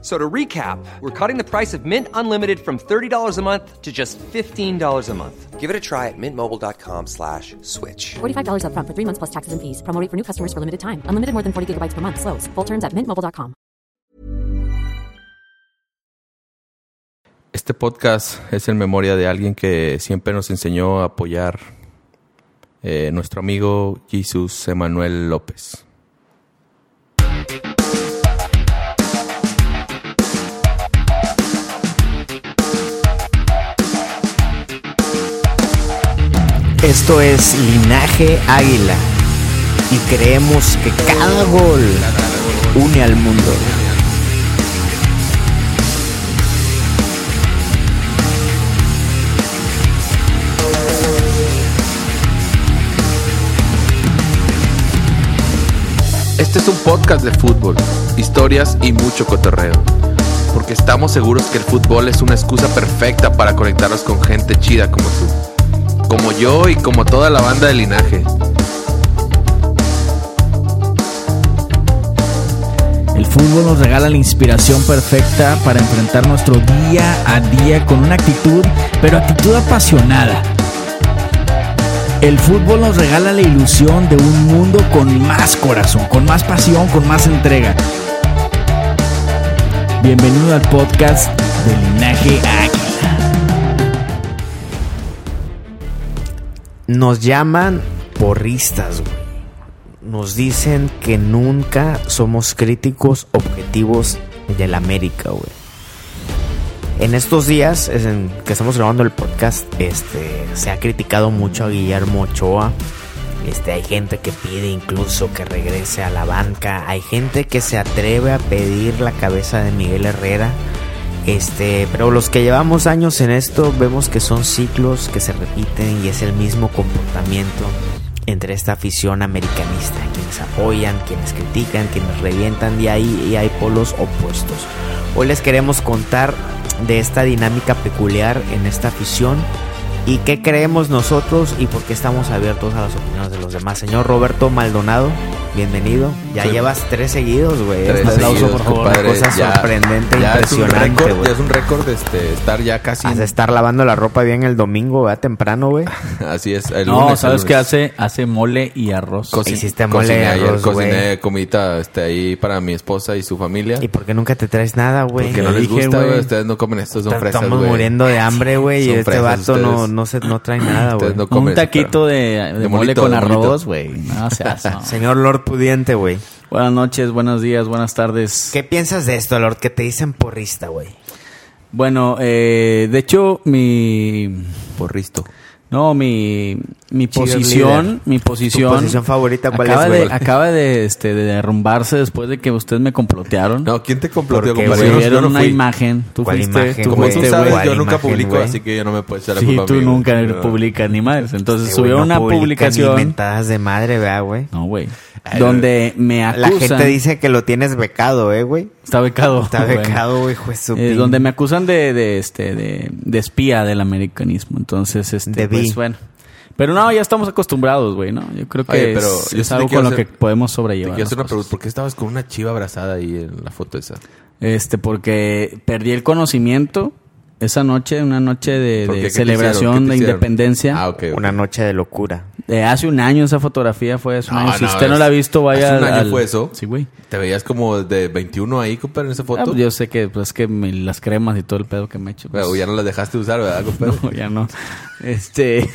So to recap, we're cutting the price of Mint Unlimited from $30 a month to just $15 a month. Give it a try at mintmobile.com slash switch. $45 upfront for three months plus taxes and fees. Promo rate for new customers for limited time. Unlimited more than 40 gigabytes per month. Slows. Full terms at mintmobile.com. Este podcast es en memoria de alguien que siempre nos enseñó a apoyar eh, nuestro amigo Jesús Emanuel López. Esto es Linaje Águila y creemos que cada gol une al mundo. Este es un podcast de fútbol, historias y mucho cotorreo. Porque estamos seguros que el fútbol es una excusa perfecta para conectarnos con gente chida como tú. Como yo y como toda la banda de linaje. El fútbol nos regala la inspiración perfecta para enfrentar nuestro día a día con una actitud, pero actitud apasionada. El fútbol nos regala la ilusión de un mundo con más corazón, con más pasión, con más entrega. Bienvenido al podcast de Linaje Águila. Nos llaman porristas, güey. Nos dicen que nunca somos críticos objetivos del América, güey. En estos días que estamos grabando el podcast, este, se ha criticado mucho a Guillermo Ochoa. Este, hay gente que pide incluso que regrese a la banca. Hay gente que se atreve a pedir la cabeza de Miguel Herrera. Este, pero los que llevamos años en esto vemos que son ciclos que se repiten y es el mismo comportamiento entre esta afición americanista, quienes apoyan, quienes critican, quienes revientan y hay, y hay polos opuestos. Hoy les queremos contar de esta dinámica peculiar en esta afición y qué creemos nosotros y por qué estamos abiertos a las opiniones de los demás. Señor Roberto Maldonado, bienvenido. Ya Sí. llevas tres seguidos, güey. Tres Un aplauso, seguidos, por favor. compadre. Una cosa Ya- sorprendente, ya es un impresionante, güey. Es un récord este, estar ya casi. Has de estar lavando la ropa bien el domingo, ¿verdad? Temprano, güey. Así es. El No, lunes, ¿sabes el qué hace? Hace mole y arroz. Hiciste mole cociné y ayer, arroz, cociné güey. comidita este, ahí para mi esposa y su familia. ¿Y por qué nunca te traes nada, güey? Porque no le les dije, gusta, güey. Ustedes no comen esto, son fresas, Estamos muriendo de hambre, güey, y este vato no. No, se, no trae nada, güey. No Un taquito de, de de mole molito, con de arroz, güey. No seas, no. Señor Lord Pudiente, güey. Buenas noches, buenos días, buenas tardes. ¿Qué piensas de esto, Lord? Que te dicen porrista, güey. Bueno, eh, de hecho, mi... Porristo. No, mi, mi posición, mi posición... ¿Tu posición favorita cuál acaba es, de, acaba de, este, de derrumbarse después de que ustedes me complotearon. No, ¿quién te comploteó, ¿Por qué, compadre? güey? Yo no- una fui. imagen. Tú ¿Cuál fuiste, imagen, tú Como güey? tú fuiste, sabes, yo nunca imagen, publico, güey? así que yo no me puedo echar la Sí, culpa a tú mí, güey. nunca No. publicas ni madres. Entonces Este subieron no una publica ni publicación. mentadas de madre, vea, güey. No, güey. Donde me acusan. La gente dice que lo tienes becado, eh, güey. Está becado. Está becado, güey, juez Eh, donde me acusan de, de este de, de espía del americanismo. Entonces, este, pues bueno. Pero no, ya estamos acostumbrados, güey, ¿no? Yo creo que Oye, pero es, yo es sí te algo con lo que podemos Te sobrellevar. quiero hacer una pregunta. ¿Por qué estabas con una chiva abrazada ahí en la foto esa? Este, porque perdí el conocimiento esa noche, una noche de, ¿Por de qué? ¿Qué te celebración te de independencia. Ah, ok. ok. Una noche de locura. De hace un año esa fotografía fue hace un No, año. Si no, usted no la ha visto, vaya ¿hace un año al- fue eso? Sí, güey. ¿Te veías como de 21 ahí, compadre, en esa Ah, foto? pues yo sé que pues que me- las cremas y todo el pedo que me he hecho. pues, Pero ya no las dejaste usar, ¿verdad, compadre? No, ya no. Este.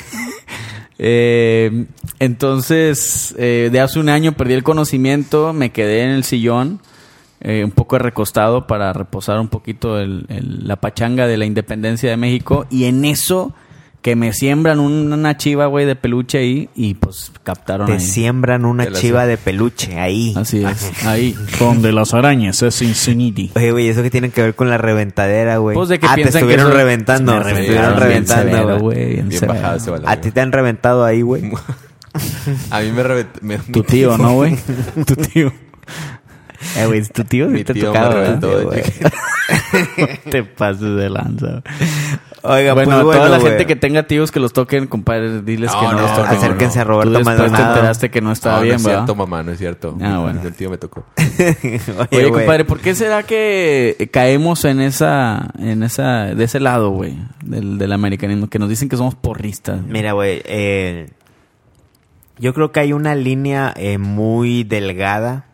eh, entonces, eh, de hace un año perdí el conocimiento, me quedé en el sillón, eh, un poco recostado para reposar un poquito el- el- la pachanga de la independencia de México. Y en eso, que me siembran un- una chiva, güey, de peluche ahí, y pues captaron Te ahí. siembran una Te chiva de peluche ahí. Así es, ahí, donde las arañas es infinity. Oye, güey, ¿eso qué tiene que ver con la reventadera, güey? Pues de que ah, te piensan que estuvieron reventando. Me te reventaron estuvieron bien reventando, güey. A ti te han reventado ahí, güey. A mí me, revent- me- Tu tío, ¿no, güey? tu tío. Eh, güey, tu tío Mi te tío tocaba, me reventó de te pases de lanza. Oiga, bueno, pues bueno, toda la güey. gente que tenga tíos que los toquen, compadre, diles No, que no, no, los toquen. acérquense a Roberto Tú después Maldonado. te enteraste que no estaba no, bien, no es ¿verdad? cierto, mamá, no es cierto. Ah, bueno. El tío me tocó. Oye, compadre, ¿por qué será que caemos en esa, en esa, de ese lado, güey, del, del americanismo, que nos dicen que somos porristas? Mira, güey, eh, yo creo que hay una línea eh, muy delgada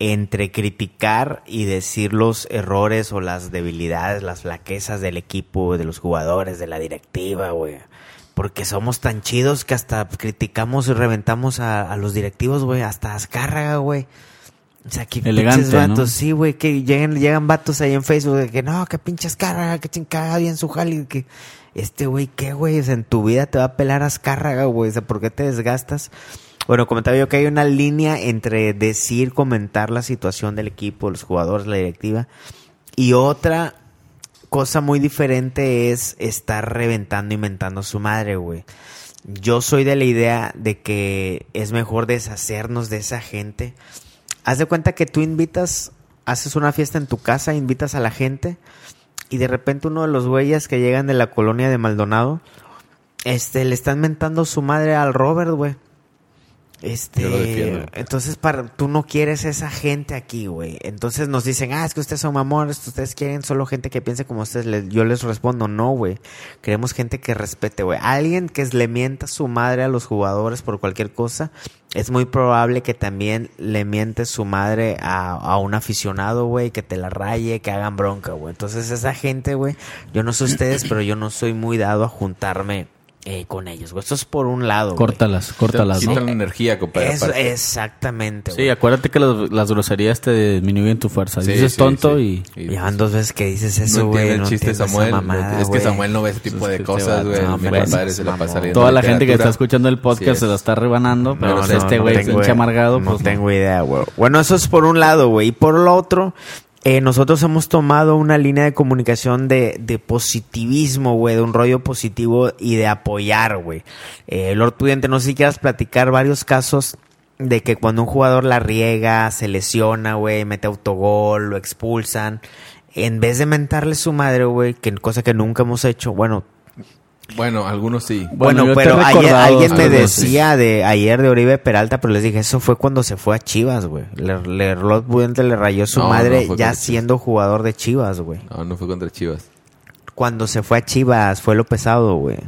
entre criticar y decir los errores o las debilidades, las flaquezas del equipo, de los jugadores, de la directiva, güey. Porque somos tan chidos que hasta criticamos y reventamos a, a los directivos, güey. Hasta Azcárraga, güey. O sea, que Elegante, pinches vatos, ¿no? sí, güey, que llegan, llegan vatos ahí en Facebook de que no, que pinches Azcárraga, que chingada bien su jale, que este güey, ¿qué güey? O sea, en tu vida te va a pelar Azcárraga, güey, o sea, ¿por qué te desgastas? Bueno, comentaba yo que hay una línea entre decir, comentar la situación del equipo, los jugadores, la directiva, y otra cosa muy diferente es estar reventando, inventando su madre, güey. Yo soy de la idea de que es mejor deshacernos de esa gente. Haz de cuenta que tú invitas, haces una fiesta en tu casa, invitas a la gente y de repente uno de los güeyes que llegan de la colonia de Maldonado, este, le están mentando su madre al Robert, güey. Este, Yo lo defiendo. entonces para tú no quieres esa gente aquí, güey. Entonces nos dicen, ah, es que ustedes son mamones, ustedes quieren solo gente que piense como ustedes. Les- yo les respondo, no, güey. Queremos gente que respete, güey. Alguien que le mienta su madre a los jugadores por cualquier cosa, es muy probable que también le miente su madre a, a un aficionado, güey, que te la raye, que hagan bronca, güey. Entonces esa gente, güey, yo no sé ustedes, pero yo no soy muy dado a juntarme eh, con ellos, güey. Esto es por un lado, güey. Córtalas, córtalas, ¿no? Quitan la energía, compadre. Eso, exactamente, Sí, güey. acuérdate que las, las groserías te disminuyen tu fuerza. Sí, Dices sí, tonto sí. y... Ya van dos veces que dices eso, no güey. el chiste Samuel. no mamada, entiende- es que güey. Samuel no ve ese tipo Es de cosas, güey. Mi hombre, compadre es se la pasa Toda la gente que está escuchando el podcast Sí se la es. está rebanando, pero No, pues no, este no güey pinche amargado, No pues no. tengo idea, güey. Bueno, eso es por un lado, güey. Y por lo otro, eh, nosotros hemos tomado una línea de comunicación de, de positivismo, güey, de un rollo positivo y de apoyar, güey. Eh, Lord Pudiente, no sé si quieras platicar varios casos de que cuando un jugador la riega, se lesiona, güey, mete autogol, lo expulsan. En vez de mentarle su madre, güey, que cosa que nunca hemos hecho, bueno, Bueno, algunos sí. bueno, pero ayer, alguien me decía de ayer de Oribe Peralta, pero les dije, eso fue cuando se fue a Chivas, güey. Le, le, Rod le rayó su No, madre no, ya siendo jugador de Chivas, güey. No, no fue contra Chivas. Cuando se fue a Chivas, fue lo pesado, güey.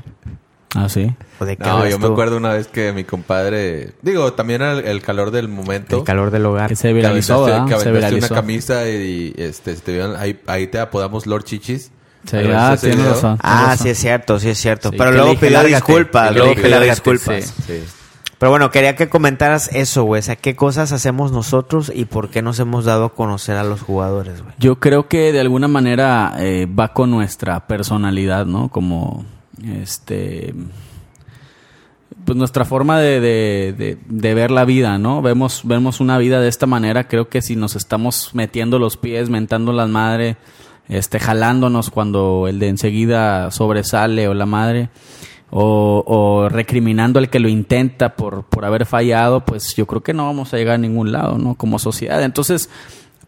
Ah, sí. ¿O de qué No, yo me acuerdo una vez que mi compadre... Digo, también era el, el calor del momento. El calor del hogar. Que se Que viralizó, aventaste- ¿verdad? que Se aventaste viralizó. una camisa y, este, se te vieron- ahí, ahí te apodamos Lord Chichis. Sí, ¿Has visto ah, video? razón. Ah, sí es cierto, sí es cierto. Sí, pero luego pidió largate, disculpas, luego pidió largate, disculpas. Sí. Pero bueno, quería que comentaras eso, güey. O sea, qué cosas hacemos nosotros y por qué nos hemos dado a conocer a los jugadores, güey. Yo creo que de alguna manera eh, va con nuestra personalidad, ¿no? Como, este, pues nuestra forma de, de- de- de ver la vida, ¿no? Vemos, vemos una vida de esta manera. Creo que si nos estamos metiendo los pies, mentando las madres, este, jalándonos cuando el de enseguida sobresale o la madre, o, recriminando al que lo intenta por, por haber fallado, pues yo creo que no vamos a llegar a ningún lado, ¿no? Como sociedad. Entonces,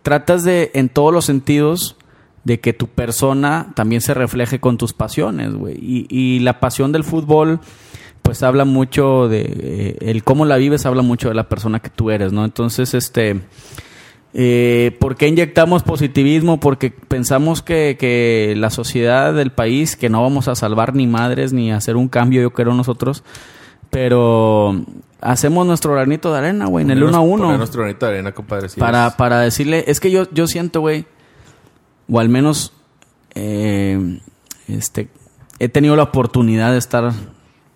tratas de, en todos los sentidos, de que tu persona también se refleje con tus pasiones, güey. Y, y la pasión del fútbol, pues habla mucho de... eh, el cómo la vives habla mucho de la persona que tú eres, ¿no? Entonces, este... Eh, ¿Por qué inyectamos positivismo? Porque pensamos que, que la sociedad del país, que no vamos a salvar ni madres ni hacer un cambio, yo creo nosotros, pero hacemos nuestro granito de arena, güey, en el uno a uno nuestro granito de arena, compadre. para, es. para decirle, es que yo, yo siento, güey, o al menos eh, este, he tenido la oportunidad de estar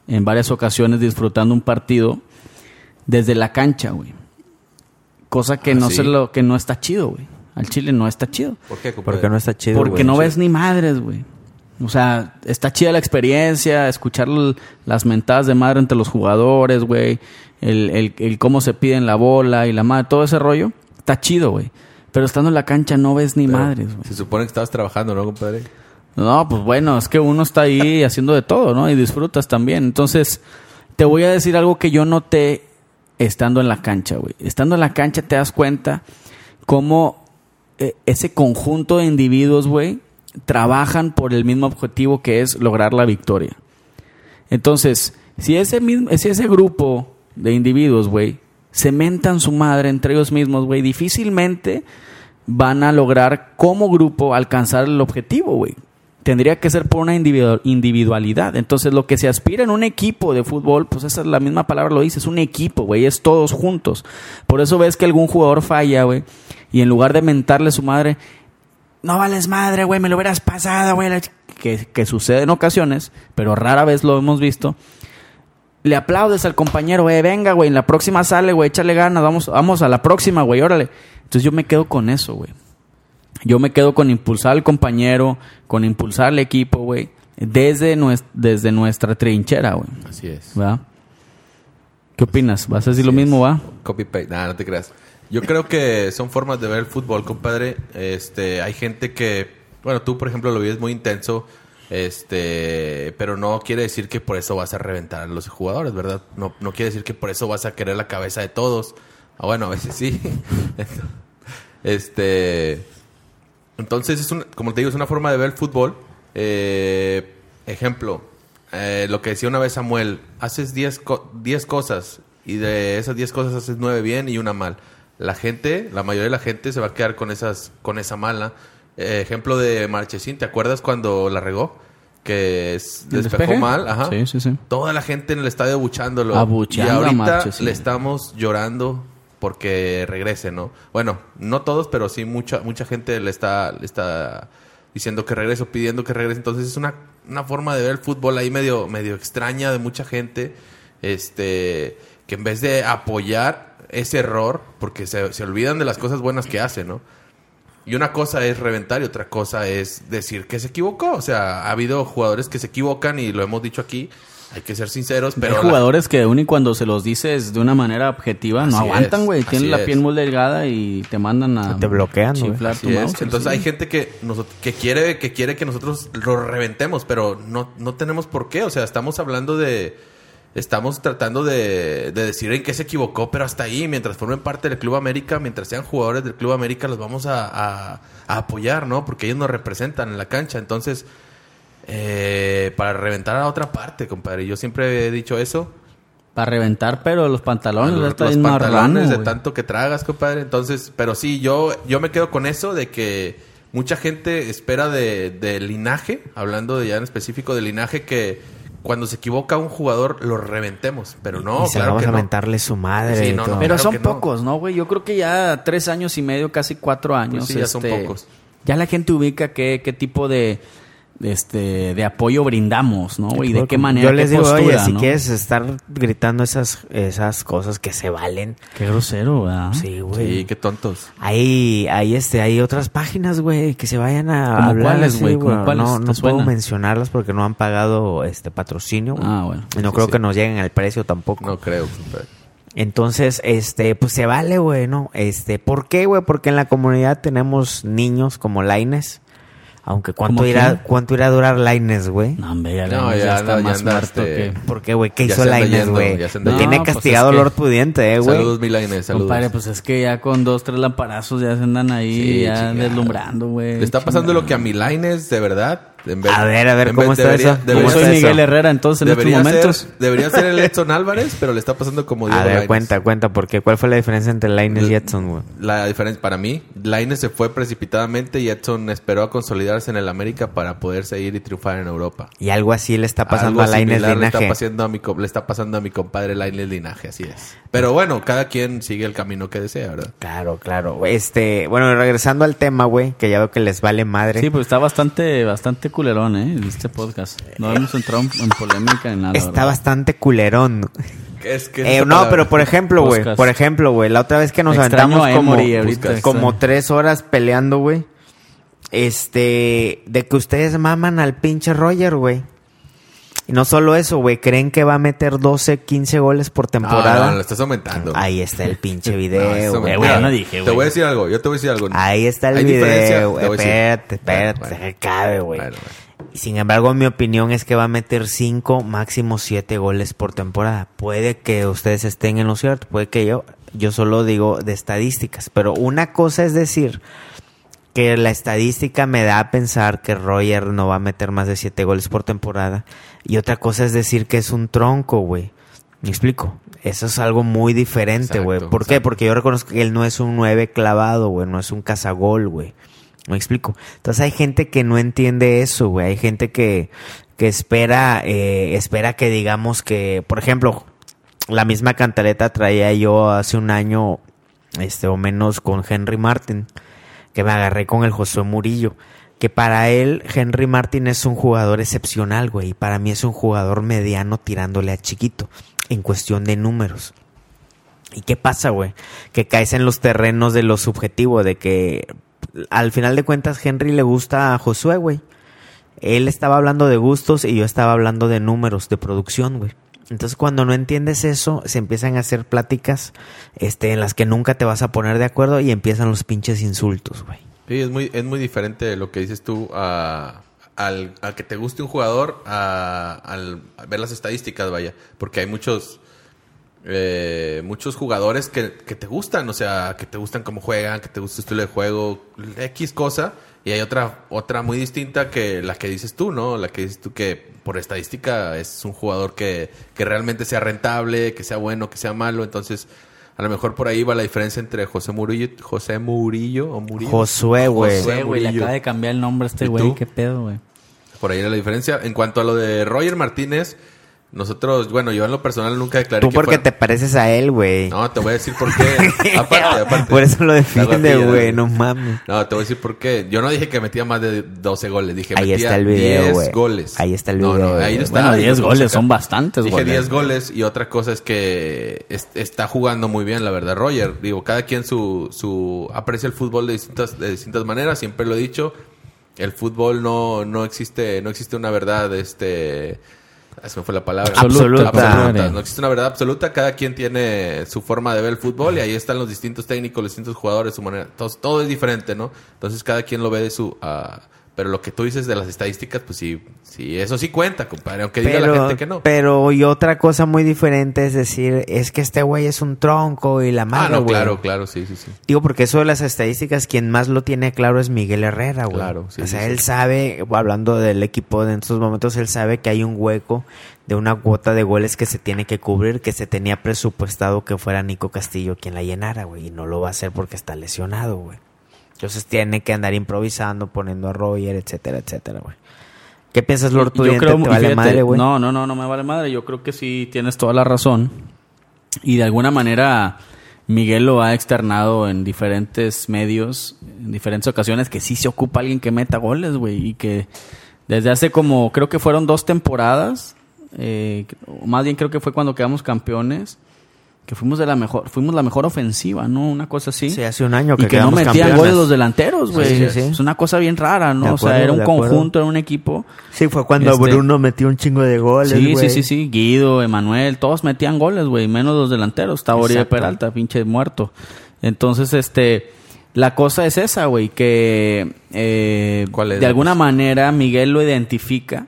en varias ocasiones disfrutando un partido desde la cancha, güey. Cosa que Ah, no sí. se lo, que no está chido, güey. Al Chile no está chido. ¿Por qué, compadre? Porque no está chido, Porque güey. no ves ni madres, güey. O sea, está chida la experiencia, escuchar las mentadas de madre entre los jugadores, güey. El, el, el cómo se piden la bola y la madre, todo ese rollo. Está chido, güey. Pero estando en la cancha no ves ni Pero madres, güey. Se supone que estabas trabajando, ¿no, compadre? No, pues bueno, es que uno está ahí haciendo de todo, ¿no? Y disfrutas también. Entonces, te voy a decir algo que yo noté estando en la cancha, güey. Estando en la cancha te das cuenta cómo eh, ese conjunto de individuos, güey, trabajan por el mismo objetivo que es lograr la victoria. Entonces, si ese, mismo, si ese grupo de individuos, güey, cementan su madre entre ellos mismos, güey, difícilmente van a lograr como grupo alcanzar el objetivo, güey. Tendría que ser por una individu- individualidad. Entonces, lo que se aspira en un equipo de fútbol, pues esa es la misma palabra lo dice, es un equipo, güey, es todos juntos. Por eso ves que algún jugador falla, güey, y en lugar de mentarle a su madre, no vales madre, güey, me lo hubieras pasado, güey, la ch-", que, que sucede en ocasiones, pero rara vez lo hemos visto. Le aplaudes al compañero, güey, venga, güey, en la próxima sale, güey, échale ganas, vamos, vamos a la próxima, güey, órale. Entonces yo me quedo con eso, güey. Yo me quedo con impulsar al compañero, con impulsar al equipo, güey, desde, desde nuestra trinchera, güey. Así es. ¿Va? ¿Qué opinas? ¿Vas a decir lo Así mismo, es. va? Copy paste. Nah, no te creas. Yo creo que son formas de ver el fútbol, compadre. Este, hay gente que, bueno, tú por ejemplo lo vives muy intenso, este, pero no quiere decir que por eso vas a reventar a los jugadores, ¿verdad? No, no quiere decir que por eso vas a querer la cabeza de todos. Ah, bueno, a veces sí. este, entonces es un, como te digo, es una forma de ver el fútbol. Eh, ejemplo, eh, lo que decía una vez Samuel, haces 10 co- 10 cosas y de esas 10 cosas haces 9 bien y una mal. La gente, la mayoría de la gente se va a quedar con esas con esa mala. Eh, ejemplo de Marchesín, ¿te acuerdas cuando la regó? Que es- ¿El despejó despeje? mal, ajá. Sí, sí, sí. Toda la gente en el estadio abuchándolo. Abucheando y a ahorita Marchesín. le estamos llorando porque regrese, ¿no? Bueno, no todos, pero sí mucha mucha gente le está le está diciendo que regrese o pidiendo que regrese. Entonces es una, una forma de ver el fútbol ahí medio medio extraña de mucha gente este que en vez de apoyar ese error, porque se, se olvidan de las cosas buenas que hace, ¿no? Y una cosa es reventar y otra cosa es decir que se equivocó. O sea, ha habido jugadores que se equivocan y lo hemos dicho aquí. Hay que ser sinceros, pero... Hay la- jugadores que aún y cuando se los dices de una manera objetiva no Así aguantan, güey. Tienen la es. piel muy delgada y te mandan a Te bloquean, güey. chiflar tu mouse. Entonces sí. hay gente que nosot- que quiere que quiere que nosotros lo reventemos, pero no, no tenemos por qué. O sea, estamos hablando de estamos tratando de, de decir en qué se equivocó, pero hasta ahí, mientras formen parte del Club América, mientras sean jugadores del Club América, los vamos a, a- a apoyar, ¿no? Porque ellos nos representan en la cancha. Entonces, eh, para reventar a otra parte, compadre. Yo siempre he dicho eso. Para reventar, pero los pantalones los, está pantalones marrano, de tanto que tragas, compadre. Entonces, pero sí, yo, yo me quedo con eso de que mucha gente espera de, de linaje, hablando de ya en específico de linaje, que cuando se equivoca un jugador lo reventemos. Pero no, y se claro vamos que a no. mentarle su madre. Sí, no, no, Pero Claro son no. pocos, ¿no, güey? Yo creo que ya tres años y medio, casi cuatro años. Pues sí, ya son este, pocos. Ya la gente ubica qué, qué tipo de, este, de apoyo brindamos, ¿no? Y de qué manera, Yo les qué digo, postura, oye, si ¿no? quieres estar gritando esas, esas cosas que se valen. Qué grosero, ¿verdad? Sí, güey. Sí, qué tontos. Hay, hay, este, hay otras páginas, güey, que se vayan a ¿Cómo hablar cuáles, güey? ¿Cómo güey. cuáles No, no puedo mencionarlas porque no han pagado este patrocinio. Ah, bueno. Y no Sí, creo sí. que nos lleguen al precio tampoco. No creo. Entonces, este, pues se vale, güey, ¿no? Este, ¿por qué, güey? Porque en la comunidad tenemos niños como Laines. Aunque cuánto ¿Cómo irá, quién? cuánto irá a durar Laines, güey. No, hombre, ya, No, ya, ya está ya más anda, muerto que... ¿Por qué, güey? ¿Qué Ya hizo Laines, güey? ya Lo tiene No, pues castigado es que- Lord Pudiente, eh, güey. Saludos, Milaines, saludos. Compadre, pues es que ya con dos, tres lamparazos ya se andan ahí Sí, ya chingada. deslumbrando, güey. Le está pasando Chingada. lo que a Milaines, de verdad. En vez- A ver, a ver, ¿cómo vez- está debería- eso? Yo debería ¿Cómo soy está ser- eso? Miguel Herrera, entonces en estos Debería momentos... ser, debería ser el Edson Álvarez, pero le está pasando como Diego A ver, Lainez. cuenta, cuenta, porque ¿cuál fue la diferencia entre Laines y Edson, güey? La diferencia para mí, Lainez se fue precipitadamente y Edson esperó a consolidarse en el América para poder seguir y triunfar en Europa. Y algo así le está pasando Algo a Laines similar le está, Linaje. pasando a mi, le está pasando a mi compadre Lainez Linaje, así es. Pero bueno, cada quien sigue el camino que desea, ¿verdad? Claro, claro. Este, bueno, regresando al tema, güey, que ya veo que les vale madre. Sí, pues está bastante, bastante culerón, ¿eh? Este podcast. No hemos entrado en polémica en nada. Está ¿verdad? bastante culerón. ¿Qué es, qué es Eh, no, palabra? pero por ejemplo, güey, por ejemplo, güey, la otra vez que nos Extraño aventamos como, ahorita, como tres horas peleando, güey. Este, de que ustedes maman al pinche Roger, güey. Y no solo eso, güey, creen que va a meter 12, 15 goles por temporada. no, lo estás aumentando. Ahí está el pinche video, güey. Mira, no dije, Te voy a decir algo, yo te voy a decir algo. Ahí está el video, güey. Espérate, espérate, Bueno, cabe, güey. bueno, Sin embargo, mi opinión es que va a meter 5, máximo 7 goles por temporada. Puede que ustedes estén en lo cierto, puede que yo Yo solo digo de estadísticas. Pero una cosa es decir que la estadística me da a pensar que Roger no va a meter más de 7 goles por temporada. Y otra cosa es decir que es un tronco, güey. ¿Me explico? Eso es algo muy diferente, güey. Exacto, ¿Por qué? Porque yo reconozco que él no es un 9 clavado, güey. No es un cazagol, güey. ¿Me explico? Entonces hay gente que no entiende eso, güey. Hay gente que, que espera, eh, espera que digamos que, por ejemplo, la misma cantaleta traía yo hace un año, este, o menos con Henry Martin, que me agarré con el Josué Murillo. Que para él, Henry Martin es un jugador excepcional, güey. Y para mí es un jugador mediano tirándole a chiquito, en cuestión de números. ¿Y qué pasa, güey? Que caes en los terrenos de lo subjetivo, de que al final de cuentas Henry le gusta a Josué, güey. Él estaba hablando de gustos y yo estaba hablando de números, de producción, güey. Entonces cuando no entiendes eso, se empiezan a hacer pláticas este, en las que nunca te vas a poner de acuerdo y empiezan los pinches insultos, güey. Sí, es muy, es muy diferente lo que dices tú a, al, a que te guste un jugador a, al ver las estadísticas, vaya. Porque hay muchos eh, muchos jugadores que, que te gustan, o sea, que te gustan cómo juegan, que te gusta su estilo de juego, X cosa. Y hay otra, otra muy distinta que la que dices tú, ¿no? La que dices tú que por estadística es un jugador que, que realmente sea rentable, que sea bueno, que sea malo. Entonces, a lo mejor por ahí va la diferencia entre José Murillo, José Murillo o Murillo. Josué, güey. Josué, güey, le acaba de cambiar el nombre a este ¿Y güey. ¿Qué pedo, güey? Por ahí era la diferencia. En cuanto a lo de Roger Martínez, nosotros, bueno, yo en lo personal nunca declaré Tú que porque fuera- te pareces a él, güey. No, te voy a decir por qué. aparte, aparte. Por eso lo defiende, güey. No mames. No, te voy a decir por qué. Yo no dije que metía más de 12 goles. Dije Ahí metía está el video, 10 güey. goles. Ahí está el No, video, no, ahí güey. está. Bueno, ahí 10 lo goles son bastantes Dije goles. 10 goles y otra cosa es que es- está jugando muy bien, la verdad, Roger. Digo, cada quien su, su aprecia el fútbol de distintas, de distintas maneras. Siempre lo he dicho. El fútbol no, no existe, no existe una verdad, este, me fue la palabra. Absoluta. Absoluta. No existe una verdad absoluta. Cada quien tiene su forma de ver el fútbol y ahí están los distintos técnicos, los distintos jugadores, su manera. Todo, todo es diferente, ¿no? Entonces cada quien lo ve de su. ah, pero lo que tú dices de las estadísticas, pues sí, sí, eso sí cuenta, compadre. Aunque diga la gente que no. pero y otra cosa muy diferente es decir, es que este güey es un tronco y la ah, madre, no, güey. claro, claro, sí, sí, sí. Digo, porque eso de las estadísticas, quien más lo tiene claro es Miguel Herrera, güey. Claro, sí, O sea, sí, él sí. sabe, hablando del equipo de en estos momentos, él sabe que hay un hueco de una cuota de goles que se tiene que cubrir, que se tenía presupuestado que fuera Nico Castillo quien la llenara, güey. Y no lo va a hacer porque está lesionado, güey. Entonces tiene que andar improvisando, poniendo a Roger, etcétera, etcétera, güey. ¿Qué piensas, Lord Yo creo, ¿Te vale fíjate, madre, güey? No, no, no, no me vale madre. Yo creo que sí tienes toda la razón. Y de alguna manera Miguel lo ha externado en diferentes medios, en diferentes ocasiones, que sí se ocupa alguien que meta goles, güey. Y que desde hace como, creo que fueron dos temporadas, eh, más bien creo que fue cuando quedamos campeones, que fuimos de la mejor, fuimos la mejor ofensiva, ¿no? Una cosa así. Sí, hace un año y que que no metían goles los delanteros, güey. Sí, sí, sí. Es una cosa bien rara, ¿no? O sea, era un conjunto, era un equipo. Sí, fue cuando Este- Bruno metió un chingo de goles, Sí, güey. sí, sí, sí. Guido, Emanuel, todos metían goles, güey. Menos los delanteros. Estaba Oribe. Peralta, pinche muerto. Entonces, este... La cosa es esa, güey. Que eh, ¿Cuál es? de alguna manera Miguel lo identifica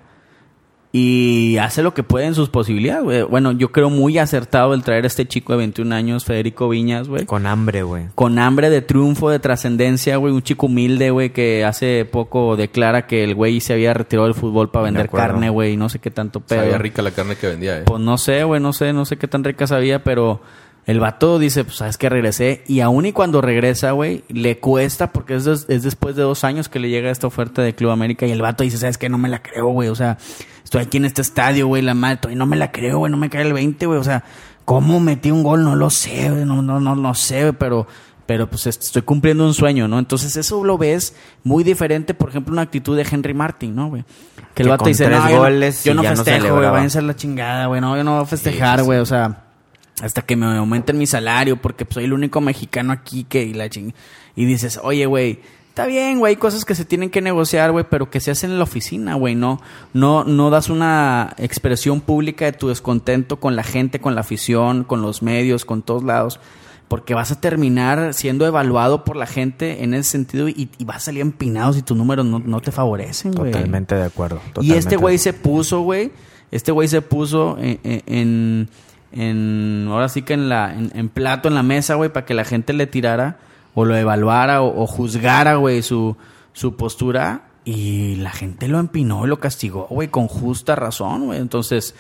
y hace lo que puede en sus posibilidades, güey. Bueno, yo creo muy acertado el traer a este chico de 21 años, Federico Viñas, güey Con hambre, güey. con hambre de triunfo, de trascendencia, güey. Un chico humilde, güey, que hace poco declara que el güey se había retirado del fútbol para De vender carne, güey, y no sé qué tanto pedo. Sabía rica la carne que vendía, eh. Pues no sé, güey, no sé, no sé qué tan rica sabía, pero el vato dice, pues sabes que regresé. Y aún y cuando regresa, güey, le cuesta porque es, des- es después de dos años que le llega esta oferta de Club América y el vato dice, sabes que no me la creo, güey. O sea, estoy aquí en este estadio, güey, la madre, y no me la creo, güey, no me cae el 20, güey. O sea, ¿cómo metí un gol? No lo sé, güey, no, no, no, no sé, güey, pero... Pero pues est- estoy cumpliendo un sueño, ¿no? Entonces eso lo ves muy diferente, por ejemplo, una actitud de Henry Martin, ¿no, güey? Que el Que vato dice, tres no, yo goles yo y no festejo, güey, váyanse a la chingada, güey, no, yo no voy a festejar, sí, güey, o sea, hasta que me aumenten mi salario, porque pues, soy el único mexicano aquí que y la ching... Y dices, oye, güey, está bien, güey, hay cosas que se tienen que negociar, güey, pero que se hacen en la oficina, güey, no, no, no das una expresión pública de tu descontento con la gente, con la afición, con los medios, con todos lados. Porque vas a terminar siendo evaluado por la gente en ese sentido y, y vas a salir empinado si tus números no, no te favorecen, güey. Totalmente de acuerdo. Y este güey se puso, güey. Este güey se puso en, en- en ahora sí que en la en, en plato en la mesa, güey, para que la gente le tirara o lo evaluara o, o juzgara, güey, su su postura y la gente lo empinó y lo castigó, güey, con justa razón, güey. Entonces,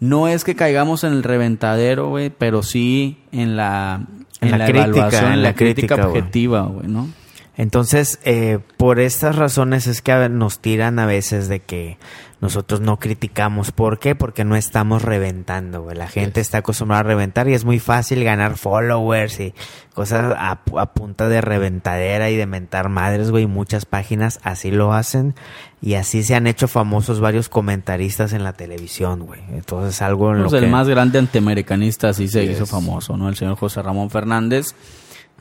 no es que caigamos en el reventadero, güey, pero sí en la En la crítica, evaluación, en la, la crítica, crítica, objetiva, güey, ¿no? Entonces, eh, por estas razones es que nos tiran a veces de que nosotros no criticamos. ¿Por qué? Porque no estamos reventando, güey. La gente está acostumbrada a reventar y es muy fácil ganar followers y cosas a, a punta de reventadera y de mentar madres, güey. Muchas páginas así lo hacen y así se han hecho famosos varios comentaristas en la televisión, güey. Entonces, algo en lo Pues el que... más grande antiamericanista así se hizo famoso, ¿no? El señor José Ramón Fernández.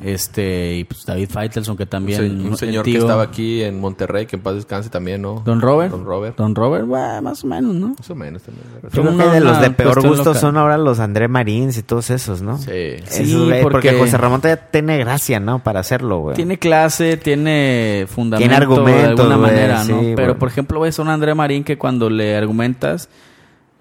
Este, y pues David Feitelson, que Un, también. se- un señor que estaba aquí en Monterrey, que en paz descanse también, ¿no? Don Robert. Don Robert. Don Robert, bueno, más o menos, ¿no? Más o menos también. Creo que de los de peor gusto local. son ahora los André Marins y todos esos, ¿no? Sí. Sí, porque... porque José Ramón todavía tiene gracia, ¿no? Para hacerlo, güey. Tiene clase, tiene fundamento Tiene argumentos, de alguna güey, manera, ¿no? Pero, por ejemplo, ves a un André Marín que cuando le argumentas,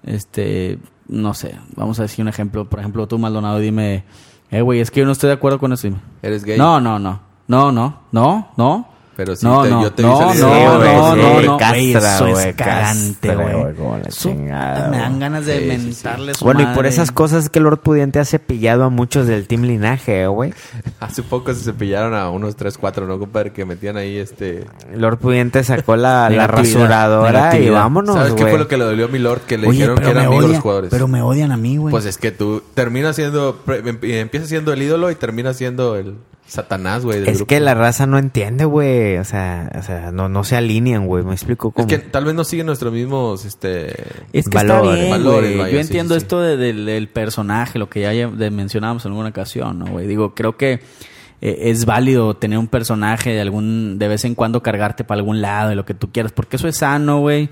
este, no sé, vamos a decir un ejemplo. Por ejemplo, tú, Maldonado, dime, eh, güey, es que yo no estoy de acuerdo con eso. Dime. ¿Eres gay? No, no, no. No, no, no, no. Pero sí, no, te- no, yo te vi no, salir no, de- no, no, sí, no, no, castra, güey, eso güey, es cagante, güey. me dan ganas de Sí, sí, sí. Bueno, y por esas cosas que Lord Pudiente ha cepillado a muchos del Team Linaje, eh, güey. Hace poco se cepillaron a unos 3, 4, ¿no, compadre? Que metían ahí este... Lord Pudiente sacó la, la Negatividad, rasuradora y vámonos, ¿Sabes qué fue lo que le dolió a mi Lord? Que le Oye, dijeron que eran amigos los jugadores. Pero me odian a mí, güey. Pues es que tú terminas siendo... em- Empiezas siendo el ídolo y terminas siendo el satanás, güey, Es grupo. que la raza no entiende, güey. O sea, o sea no, no se alinean, güey. Me explico cómo. Es que tal vez no siguen nuestros mismos, este... Es que Valores. está bien, Valores, güey. vaya, Yo sí, entiendo sí, sí. esto de- del, del personaje, lo que ya de- mencionábamos en alguna ocasión, ¿no, güey? Digo, creo que eh, es válido tener un personaje de algún, de vez en cuando cargarte para algún lado, y lo que tú quieras, porque eso es sano, güey.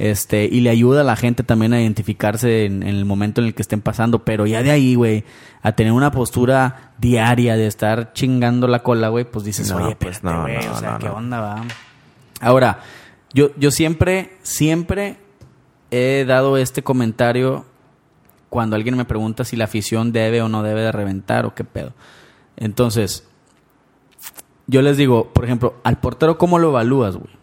Este, y le ayuda a la gente también a identificarse en, en el momento en el que estén pasando. Pero ya de ahí, güey, a tener una postura diaria de estar chingando la cola, güey, pues dices, No, oye, pues espérate, no, güey, no, o sea, no, ¿qué onda, va? Ahora, yo, yo siempre, siempre he dado este comentario cuando alguien me pregunta si la afición debe o no debe de reventar o qué pedo. Entonces, yo les digo, por ejemplo, al portero, ¿cómo lo evalúas, güey?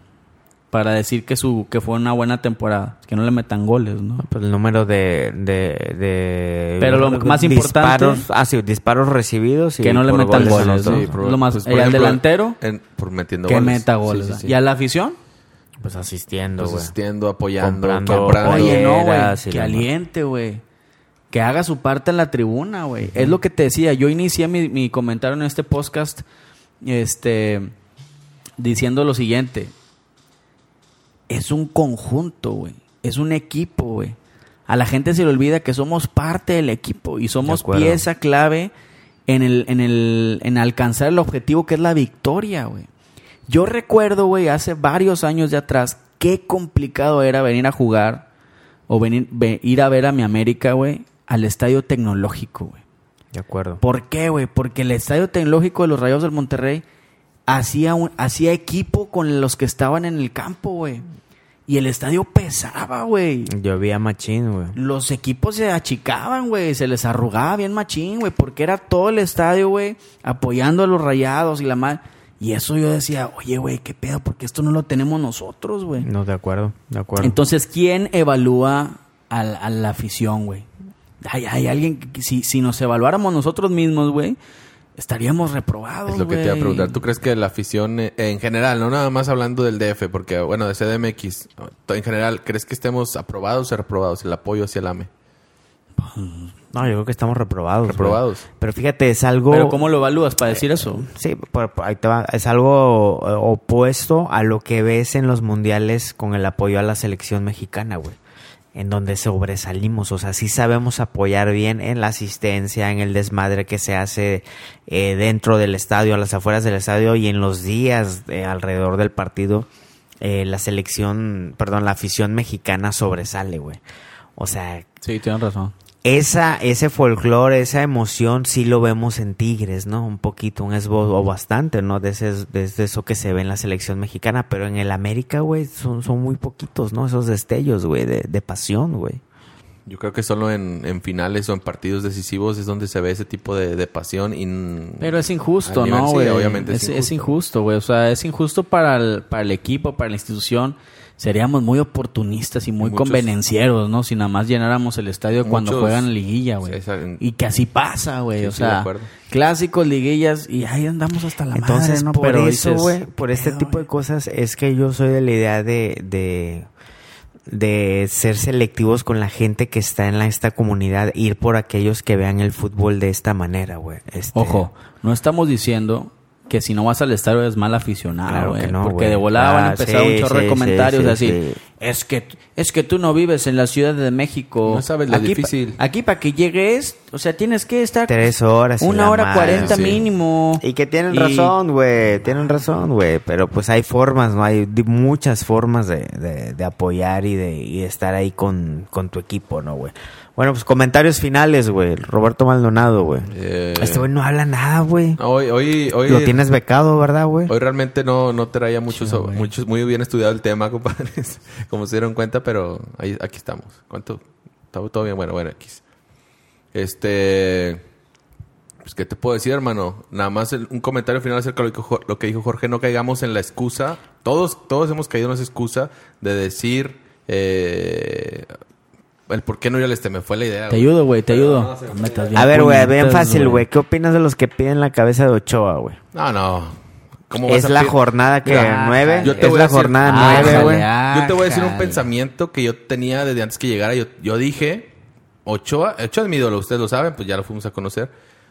Para decir que su que fue una buena temporada. Que no le metan goles, ¿no? Pues el número de, de, de- Pero lo más importante- disparos, ah, sí, disparos recibidos y Que no le metan goles, anotados. ¿no? Sí, por- Lo más- pues, y al delantero, en- por metiendo que goles. meta goles. Sí, sí, ¿no? sí. Y a la afición, Pues asistiendo, Pues güey. asistiendo, apoyando, Comprando comprando. Oye, no, güey. Que aliente, güey. Que haga su parte en la tribuna, güey. Es lo que te decía. Yo inicié mi, mi comentario en este podcast este, diciendo lo siguiente. Es un conjunto, güey. Es un equipo, güey. A la gente se le olvida que somos parte del equipo y somos pieza clave en, el, en, el, en alcanzar el objetivo que es la victoria, güey. Yo recuerdo, güey, hace varios años de atrás, qué complicado era venir a jugar o venir, ve- ir a ver a mi América, güey, al estadio tecnológico, güey. De acuerdo. ¿Por qué, güey? Porque el estadio tecnológico de los Rayos del Monterrey hacía, un, hacía equipo con los que estaban en el campo, güey. Y el estadio pesaba, güey. Llovía machín, güey. Los equipos se achicaban, güey. Se les arrugaba bien machín, güey. Porque era todo el estadio, güey, apoyando a los rayados y la mal. Y eso yo decía, oye, güey, qué pedo, porque esto no lo tenemos nosotros, güey. No, de acuerdo, de acuerdo. Entonces, ¿quién evalúa a, la- a la afición, güey? Hay, hay alguien que si, si nos evaluáramos nosotros mismos, güey, estaríamos reprobados, Es lo que te iba a preguntar. ¿Tú crees que la afición eh, en general, no nada más hablando del DF, porque bueno, de CDMX, en general, ¿crees que estemos aprobados o reprobados? El apoyo hacia el AME. no, yo creo que estamos reprobados. Reprobados. Pero fíjate, es algo... Pero ¿cómo lo evalúas para decir eso? Sí, por- por- ahí te va. Es algo eh, opuesto a lo que ves en los mundiales con el apoyo a la selección mexicana, güey. En donde sobresalimos, o sea, sí sabemos apoyar bien en la asistencia, en el desmadre que se hace eh, dentro del estadio, a las afueras del estadio y en los días eh, alrededor del partido. eh, la selección, perdón, la afición mexicana sobresale, güey. O sea, Sí, tienes razón. Esa, ese folclore, esa emoción, sí lo vemos en Tigres, ¿no? Un poquito, un esbozo, o bastante, ¿no? De, ese, de eso que se ve en la selección mexicana, pero en el América, güey, son, son muy poquitos, ¿no? Esos destellos, güey, de, de pasión, güey. Yo creo que solo en, en finales o en partidos decisivos es donde se ve ese tipo de, de pasión. Y, Pero es injusto, ¿no, sí, güey? obviamente es, es injusto, güey. O sea, es injusto para el, para el equipo, para la institución. Seríamos muy oportunistas y muy muchos- convenencieros, ¿no? Si nada más llenáramos el estadio cuando juegan liguilla, güey. Y que así pasa, güey. Sí, o sí, sea, clásicos, liguillas, y ahí andamos hasta la Entonces, madre, ¿no? por Pero eso, güey, por ¿qué este pedo, tipo de cosas es que yo soy de la idea de, de, de ser selectivos con la gente que está en la, esta comunidad, ir por aquellos que vean el fútbol de esta manera, güey. Este, Ojo, no estamos diciendo que si no vas al estadio es mal aficionado, Claro no, porque de volada van a Ah, empezar sí, un chorro de sí, comentarios sí, así. sí. Es que es que tú no vives en la Ciudad de México. No sabes lo aquí, pa- difícil. aquí para que llegues, o sea, tienes que estar Tres horas. una hora cuarenta sí. mínimo. Y que tienen Y- razón, güey. Tienen razón, güey. Pero pues hay formas, ¿no? Hay muchas formas de, de, de apoyar y de, y de estar ahí con, con tu equipo, ¿no, güey? Bueno, pues comentarios finales, güey. Roberto Maldonado, güey. Eh, Este güey no habla nada, güey. hoy, hoy, hoy, Lo tienes becado, ¿verdad, güey? Hoy realmente no, no traía muchos, Chido, muchos, muy bien estudiado el tema, compadres. Como se dieron cuenta, pero ahí, aquí estamos. ¿Cuánto? ¿Todo, todo bien? Bueno, bueno, X. Este. Pues, ¿qué te puedo decir, hermano? Nada más el- un comentario final acerca de lo que, lo que dijo Jorge. No caigamos en la excusa. Todos, todos hemos caído en esa excusa de decir. eh, el por qué no ir al este. Me fue la idea. Te güey. ayudo, güey, te ayudo. no, No bien A ver, güey, bien fácil, güey. ¿Qué opinas de los que piden la cabeza de Ochoa, güey? No, no. ¿Cómo Es a la jornada que Mira, nueve. yo te es voy la a decir- jornada Ah, nueve, güey. jale, Yo te voy a decir un pensamiento que yo tenía desde antes que llegara. Yo, yo dije, Ochoa, Ochoa es mi ídolo, ustedes lo saben, pues ya lo fuimos a conocer.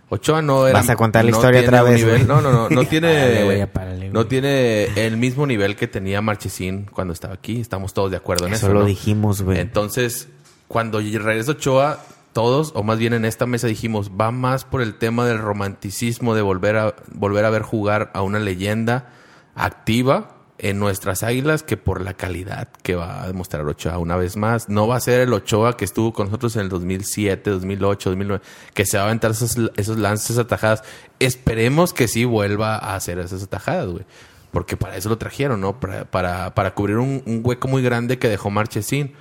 Ochoa no era... Vas a contar la no historia tiene otra vez, nivel-. No, no, no, no tiene... Párale, güey, ya párale, no tiene el mismo nivel que tenía Marchesín cuando estaba aquí. Estamos todos de acuerdo en eso, Eso lo ¿no? dijimos, güey. Entonces, cuando regresó Ochoa, todos, o más bien en esta mesa dijimos, va más por el tema del romanticismo de volver a, volver a ver jugar a una leyenda activa en nuestras águilas que por la calidad que va a demostrar Ochoa una vez más. No va a ser el Ochoa que estuvo con nosotros en el 2007, 2008, 2009, que se va a aventar esos, esos lances atajadas. Esperemos que sí vuelva a hacer esas atajadas, güey. Porque para eso lo trajeron, ¿no? Para, para, para cubrir un, un hueco muy grande que dejó Marchesín.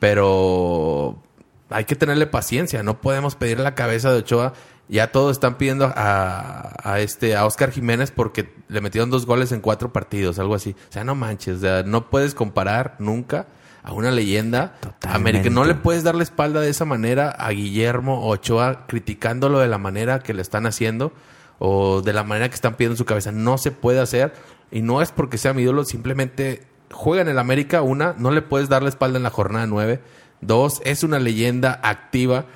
Pero hay que tenerle paciencia. No podemos pedir la cabeza de Ochoa. Ya todos están pidiendo a, a este a Oscar Jiménez porque le metieron dos goles en cuatro partidos, algo así. O sea, no manches. o sea, no puedes comparar nunca a una leyenda América. No le puedes dar la espalda de esa manera a Guillermo Ochoa criticándolo de la manera que le están haciendo o de la manera que están pidiendo en su cabeza. No se puede hacer y no es porque sea mi ídolo, simplemente juega en el América. Una, no le puedes dar la espalda en la jornada nueve. Dos, es una leyenda activa.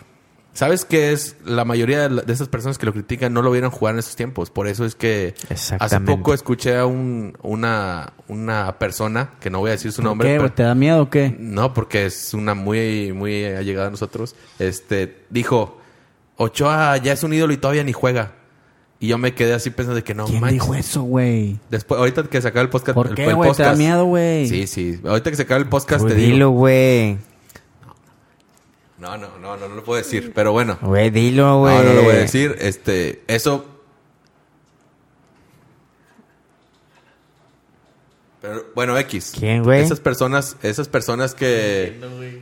¿Sabes qué es? La mayoría de, esas personas que lo critican no lo vieron jugar en esos tiempos. Por eso es que hace poco escuché a un, una, una persona, que no voy a decir su ¿Por nombre, qué, pero-? ¿Te da miedo o qué? no, porque es una muy, muy allegada a nosotros. Este, dijo, Ochoa ya es un ídolo y todavía ni juega. Y yo me quedé así pensando de que no ¿Quién manches. dijo eso, güey? Después, ahorita que se el podcast. ¿Por qué, güey? ¿Te da podcast- miedo, güey? Sí, sí. Ahorita que se acabe el podcast te digo. dilo, güey. No, no, no, no, no lo puedo decir. Pero bueno. Güey, dilo, güey. No, no lo voy a decir. Este, eso. Pero, bueno, X. ¿Quién, güey? Esas personas, esas personas que.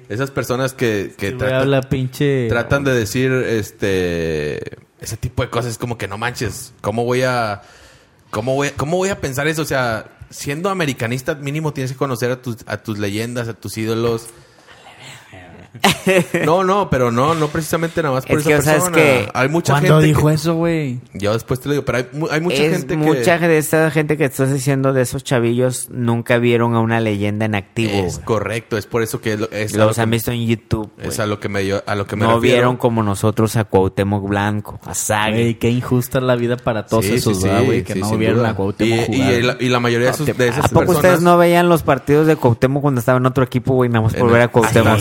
Esas personas que, que Sí, güey, tratan, habla pinche... tratan de decir este ese tipo de cosas. Es como que no manches. ¿Cómo voy a. ¿Cómo voy, cómo voy a pensar eso? O sea, siendo americanista, mínimo tienes que conocer a tus, a tus leyendas, a tus ídolos. No, no, pero no, no precisamente nada más por Es esa que, ¿sabes persona. qué? Hay mucha ¿Cuándo gente. dijo que- eso, güey? Yo después te lo digo, pero hay, mu- hay mucha es gente mucha que. de esta gente que estás diciendo de esos chavillos nunca vieron a una leyenda en activo. Es güey. correcto, es por eso que es, lo- es a lo Los que- han visto en YouTube. güey. es a lo que me dio- a lo que me no refiero. vieron como nosotros a Cuauhtémoc Blanco, a Güey, Sague. qué injusta es la vida para todos Sí, esos, sí, ¿verdad, sí, güey? Que sí, no vieron duda. a Cuauhtémoc y, jugar. y la, y la mayoría de, esos- de esas ¿A poco personas. ustedes no veían los partidos de Cuauhtémoc cuando estaba en otro equipo, güey? Nada más por ver a Cuauhtémoc.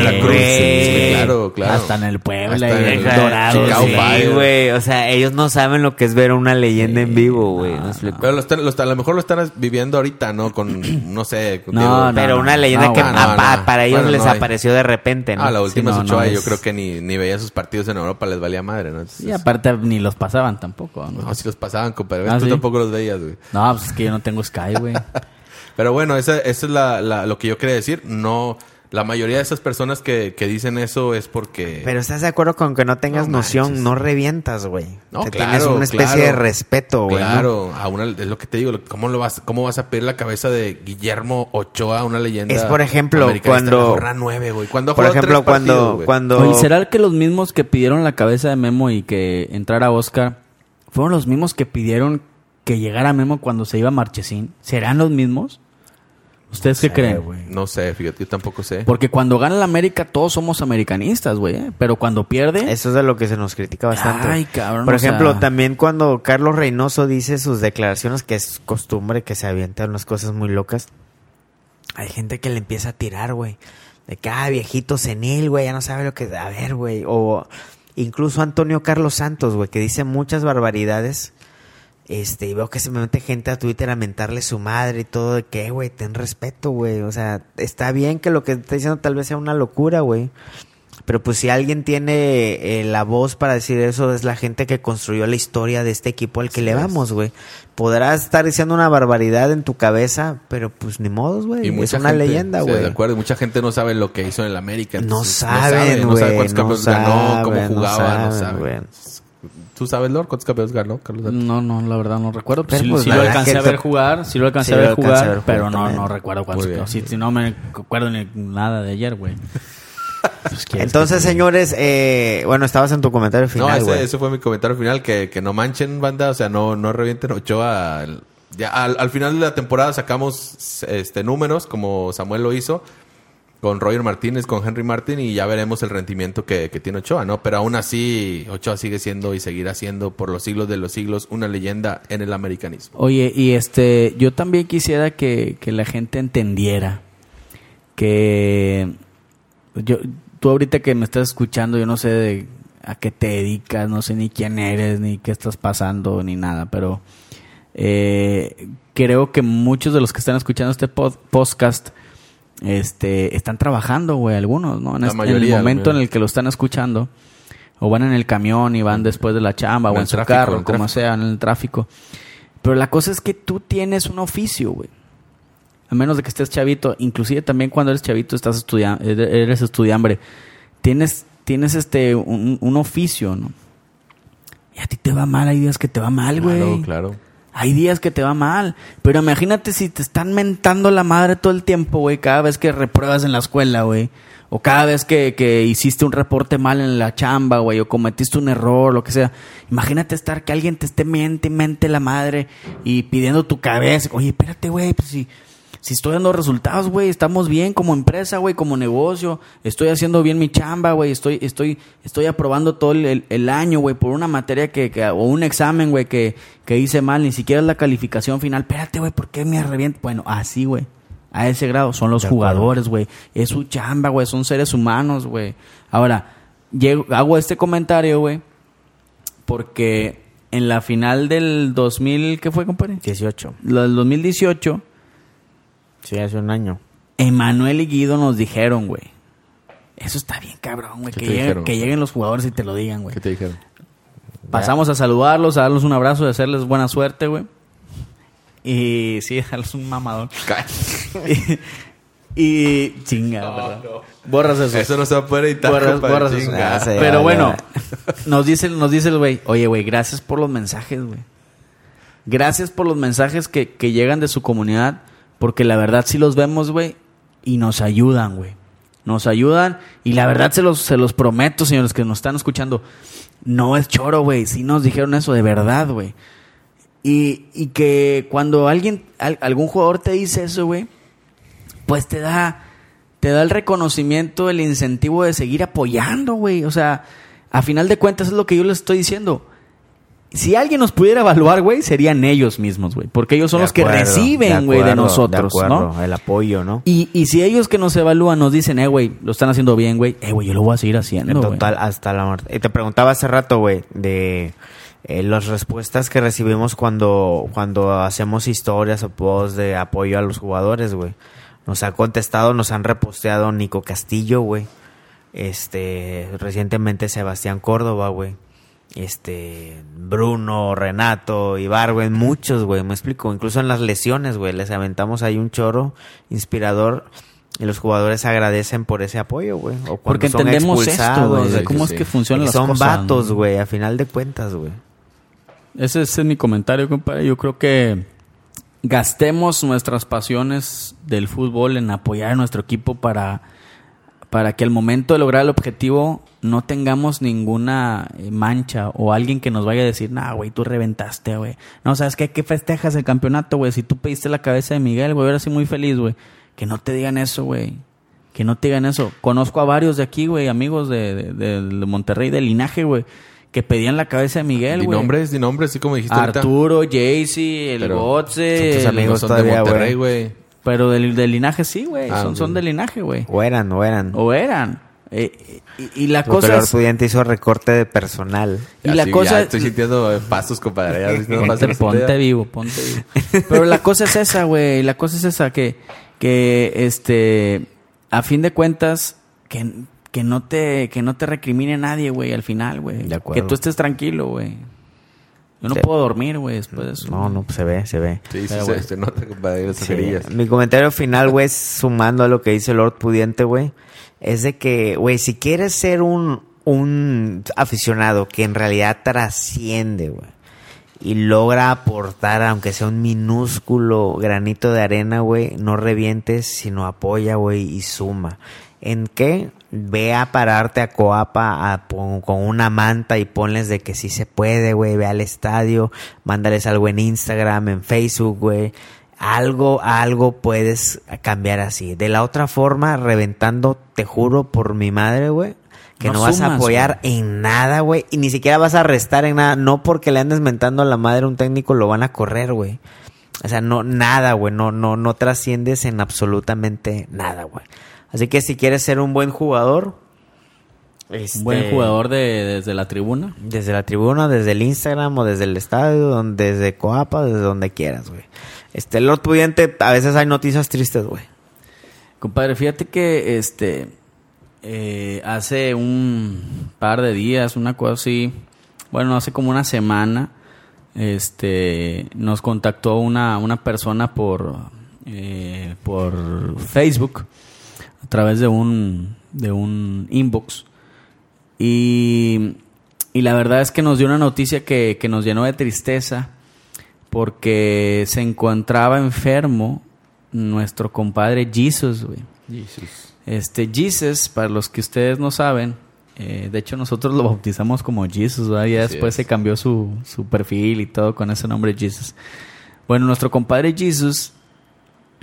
Sí, Veracruz. Sí, claro, claro. Hasta en el Puebla Hasta y en el Dorado. Sí, güey. O sea, ellos no saben lo que es ver una leyenda en vivo, güey. ¿me explico? Pero lo están- lo están- a lo mejor lo están viviendo ahorita, ¿no? Con, no sé. con- No, no, Pero una leyenda no, que no, pa- no. para ellos Bueno, les no apareció de repente, ¿no? Ah, la última Sí, no, Ochoa no, yo es- creo que ni, ni veían sus partidos en Europa, les valía madre, ¿no? Entonces, Y aparte ni los pasaban tampoco, ¿no? no, si los pasaban, compadre. Ah, Tú ¿sí? tampoco los veías, güey. No, pues es que yo no tengo Sky, güey. Pero bueno, esa, esa es la, la- lo que yo quería decir. No, La mayoría de esas personas que, que dicen eso es porque... Pero estás de acuerdo con que no tengas No noción, manches. no revientas, güey. No, Te claro, tienes una especie claro. de respeto, güey. ¿no? Claro, a una, es lo que te digo. ¿Cómo, lo vas, ¿Cómo vas a pedir la cabeza de Guillermo Ochoa, una leyenda? Es, por ejemplo, cuando- nueve, güey. Cuando Por ejemplo, tres cuando, partidos, güey. cuando Oye, ¿será que los mismos que pidieron la cabeza de Memo y que entrara Oscar fueron los mismos que pidieron que llegara Memo cuando se iba Marchesín? ¿Serán los mismos? ¿Ustedes qué sé, creen? No sé, fíjate, yo tampoco sé. Porque cuando gana la América todos somos americanistas, güey. ¿eh? Pero cuando pierde... Eso es de lo que se nos critica bastante. Ay, cabrón, Por sea- ejemplo, también cuando Carlos Reynoso dice sus declaraciones, que es costumbre que se avientan unas cosas muy locas, hay gente que le empieza a tirar, güey. De que, ah, viejito senil, güey, ya no sabe lo que... A ver, güey. O incluso Antonio Carlos Santos, güey, que dice muchas barbaridades. Este, y veo que se me mete gente a Twitter a mentarle su madre y todo, de que, güey, ten respeto, güey. O sea, está bien que lo que está diciendo tal vez sea una locura, güey. Pero pues si alguien tiene eh, la voz para decir eso, es la gente que construyó la historia de este equipo al que le vamos, güey. Podrás estar diciendo una barbaridad en tu cabeza, pero pues ni modos, güey. Es una gente, leyenda, sí, güey. de acuerdo, mucha gente no sabe lo que hizo en el América. No entonces saben, no sabe güey, cuántos no campeones ganó, cómo saben, no jugaba, no saben, sabe. ¿Tú sabes, Lord, cuántos campeones ganó, Carlos Santos? No, no, la verdad no recuerdo. Pero, sí pues, sí lo alcancé a ver jugar, sí lo alcancé Sí a ver alcancé a jugar, ver pero no, no recuerdo cuántos. Sí, no me acuerdo ni nada de ayer, güey. Pues, ¿quieres Entonces, señores, eh, bueno, estabas en tu comentario No, final, ese, güey. ese fue mi comentario final, que, que no manchen banda, o sea, no, no revienten Ochoa. Ya, al, al final de la temporada sacamos este números, como Samuel lo hizo, con Roger Martínez, con Henry Martin, y ya veremos el rendimiento que, que tiene Ochoa, ¿no? Pero aún así, Ochoa sigue siendo y seguirá siendo por los siglos de los siglos una leyenda en el americanismo. Oye, y este, yo también quisiera que, que la gente entendiera que yo, tú ahorita que me estás escuchando, yo no sé de a qué te dedicas, no sé ni quién eres, ni qué estás pasando, ni nada, pero eh, creo que muchos de los que están escuchando este pod- podcast este, están trabajando, güey, algunos, ¿no? En, La este- en el momento en el que lo están escuchando, o van en el camión y van después de la chamba, En o en su tráfico, carro, como tráfico. sea, en el tráfico. Pero la cosa es que tú tienes un oficio, güey. A menos de que estés chavito, inclusive también cuando eres chavito estás estudiando, eres estudiambre, tienes, tienes este un, un oficio, ¿no? Y a ti te va mal, hay días que te va mal, güey. Claro, claro. Hay días que te va mal. Pero imagínate si te están mentando la madre todo el tiempo, güey. Cada vez que repruebas en la escuela, güey. O cada vez que, que hiciste un reporte mal en la chamba, güey. O cometiste un error, lo que sea. Imagínate estar que alguien te esté mente y mente la madre. Y pidiendo tu cabeza. Oye, espérate, güey. Pues si, si estoy dando resultados, güey. Estamos bien como empresa, güey. Como negocio. Estoy haciendo bien mi chamba, güey. Estoy, estoy, estoy aprobando todo el, el- el año, güey. Por una materia que, que- o un examen, güey, que, que hice mal. Ni siquiera es la calificación final. Espérate, güey. ¿Por qué me reviento? Bueno, así, güey. A ese grado. Son los jugadores, güey. Es su chamba, güey. Son seres humanos, güey. Ahora, llego, hago este comentario, güey. Porque en la final del 2000, ¿qué fue, compadre? 18. La del 2018, Sí, hace un año. Emanuel y Guido nos dijeron, güey. Eso está bien cabrón, güey. ¿Qué Que, lleguen- dijeron? que lleguen los jugadores y te lo digan, güey. ¿Qué te dijeron? Pasamos a saludarlos, a darles un abrazo y hacerles buena suerte, güey. Y sí, darles un mamadón. y, y chinga, ¿verdad? Borras eso. Eso no se va a poder editar, Borras- borras eso. Ah, sí. Pero ya, bueno, ya. nos dice, nos dice el güey, oye, güey, gracias por los mensajes, güey. Gracias por los mensajes que, que llegan de su comunidad, porque la verdad sí los vemos, güey, y nos ayudan, güey. Nos ayudan, y la verdad se los, se los prometo, señores que nos están escuchando, no es choro, güey, sí nos dijeron eso de verdad, güey. Y, y que cuando alguien, al- algún jugador te dice eso, güey, pues te da, te da el reconocimiento, el incentivo de seguir apoyando, güey. O sea, a final de cuentas es lo que yo les estoy diciendo. Si alguien nos pudiera evaluar, güey, serían ellos mismos, güey. Porque ellos son De los que reciben, güey, de, nosotros, de acuerdo, ¿no? El apoyo, ¿no? Y, y si ellos que nos evalúan nos dicen, eh, güey, lo están haciendo bien, güey, eh, güey, yo lo voy a seguir haciendo, En total, hasta la muerte. Y te preguntaba hace rato, güey, de eh, las respuestas que recibimos cuando, cuando hacemos historias o posts de apoyo a los jugadores, güey. Nos ha contestado, nos han reposteado Nico Castillo, güey. Este, recientemente Sebastián Córdoba, güey. Este, Bruno, Renato, Ibargüen, muchos, güey, me explico. Incluso en las lesiones, güey, les aventamos ahí un choro inspirador Y los jugadores agradecen por ese apoyo, güey. O cuando Porque son entendemos esto, güey, de sí, cómo sí, es que funcionan las son cosas. vatos, ¿no? güey, a final de cuentas, güey. Ese, ese es mi comentario, compadre. Yo creo que gastemos nuestras pasiones del fútbol en apoyar a nuestro equipo para, para que al momento de lograr el objetivo no tengamos ninguna eh, mancha o alguien que nos vaya a decir, nah, güey, tú reventaste, güey. No, ¿sabes qué? ¿Qué festejas el campeonato, güey? Si tú pediste la cabeza de Miguel, güey, ahora sí muy feliz, güey. Que no te digan eso, güey. Que no te digan eso. Conozco a varios de aquí, güey, amigos de, de, de- de Monterrey, de linaje, güey, que pedían la cabeza de Miguel, güey. nombres, di nombres, así como dijiste. Arturo, Jaycee, el son tus amigos son todavía, de Monterrey, güey. pero del, del linaje sí, güey. Ah, son, son del linaje, güey. O eran, o eran. O eran. Eh, y, y la cosa el es... estudiante hizo recorte de personal. Y la Así, cosa ya estoy sintiendo eh, pasos, compadre. ya estoy sintiendo Ponte, pasos. ponte vivo, ponte vivo. Pero la cosa es esa, güey. La cosa es esa, que, que este, a fin de cuentas, que, que no te, que no te recrimine nadie, güey, al final, güey. De acuerdo. Que tú estés tranquilo, güey. Yo no puedo dormir, güey, después de eso. No, no, pues se ve, se ve. Sí, sí, se, se nota, compadre, las Sí. ojerillas. Mi comentario final, güey, sumando a lo que dice Lord Pudiente, güey, es de que, güey, si quieres ser un, un aficionado que en realidad trasciende, güey, y logra aportar, aunque sea un minúsculo granito de arena, güey, no revientes, sino apoya, güey, y suma. ¿En qué? Ve a pararte a Coapa a con una manta y ponles de que sí se puede, güey. Ve al estadio, mándales algo en Instagram, en Facebook, güey. Algo, algo puedes cambiar así. De la otra forma, reventando, te juro por mi madre, güey, que no, No vas a apoyar en nada, güey. Y ni siquiera vas a restar en nada. No porque le andes mentando a la madre a un técnico, lo van a correr, güey. O sea, no, nada, güey. No, no, no trasciendes en absolutamente nada, güey. Así que si quieres ser un buen jugador, este, Un buen jugador de, desde la tribuna. Desde la tribuna, desde el Instagram o desde el estadio, donde, desde Coapa, desde donde quieras, güey. Este, Lord Pudiente, a veces hay noticias tristes, güey. Compadre, fíjate que este eh, hace un par de días, una cosa así, bueno, hace como una semana, este nos contactó una, una persona por eh, por Facebook a través de un de un inbox y, y la verdad es que nos dio una noticia que, que nos llenó de tristeza porque se encontraba enfermo nuestro compadre Jesus, güey. Este Jesus, para los que ustedes no saben, eh, de hecho nosotros lo bautizamos como Jesus, ¿verdad? Después es. se cambió su, su perfil y todo con ese nombre Jesus. Bueno, nuestro compadre Jesus